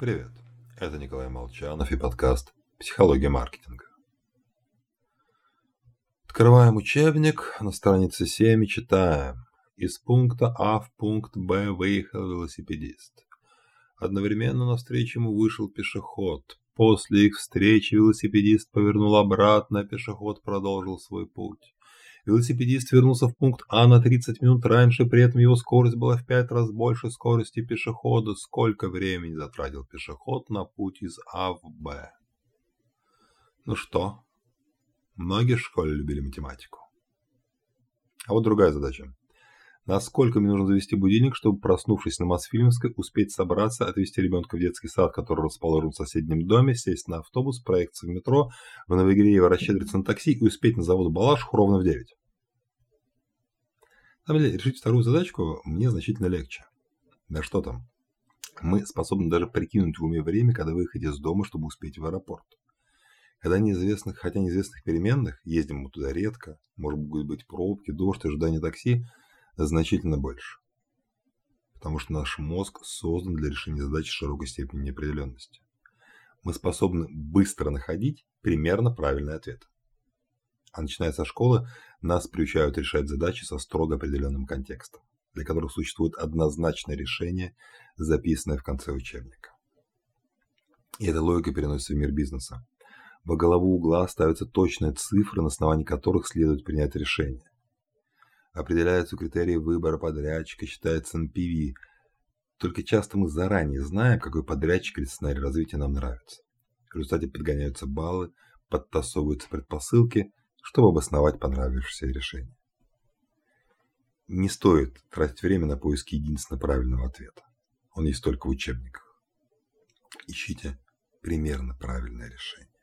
Привет, это Николай Молчанов и подкаст «Психология маркетинга». Открываем учебник, на странице 7 и читаем. Из пункта А в пункт Б выехал велосипедист. Одновременно навстречу ему вышел пешеход. После их встречи велосипедист повернул обратно, а пешеход продолжил свой путь. Велосипедист вернулся в пункт А на 30 минут раньше, при этом его скорость была в 5 раз больше скорости пешехода. Сколько времени затратил пешеход на путь из А в Б? Ну что, многие в школе любили математику. А вот другая задача. Насколько мне нужно завести будильник, чтобы, проснувшись на Мосфильмской, успеть собраться, отвезти ребенка в детский сад, который расположен в соседнем доме, сесть на автобус, проехаться в метро, в Новогиреево расщедриться на такси и успеть на завод Балаших ровно в 9? На самом деле, решить вторую задачку мне значительно легче. Да что там. Мы способны даже прикинуть в уме время, когда выехать из дома, чтобы успеть в аэропорт. Когда неизвестных, хотя неизвестных переменных, ездим мы туда редко, может быть пробки, дождь, ожидание такси – значительно больше. Потому что наш мозг создан для решения задач широкой степени неопределенности. Мы способны быстро находить примерно правильный ответ. А начиная со школы, нас приучают решать задачи со строго определенным контекстом, для которых существует однозначное решение, записанное в конце учебника. И эта логика переносится в мир бизнеса. Во голову угла ставятся точные цифры, на основании которых следует принять решение определяются критерии выбора подрядчика, считается NPV. Только часто мы заранее знаем, какой подрядчик или сценарий развития нам нравится. В результате подгоняются баллы, подтасовываются предпосылки, чтобы обосновать понравившееся решение. Не стоит тратить время на поиски единственно правильного ответа. Он есть только в учебниках. Ищите примерно правильное решение.